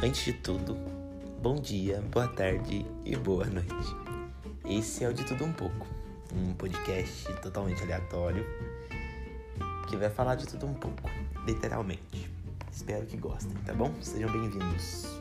Antes de tudo, bom dia, boa tarde e boa noite. Esse é o De Tudo Um Pouco, um podcast totalmente aleatório que vai falar de tudo um pouco, literalmente. Espero que gostem, tá bom? Sejam bem-vindos.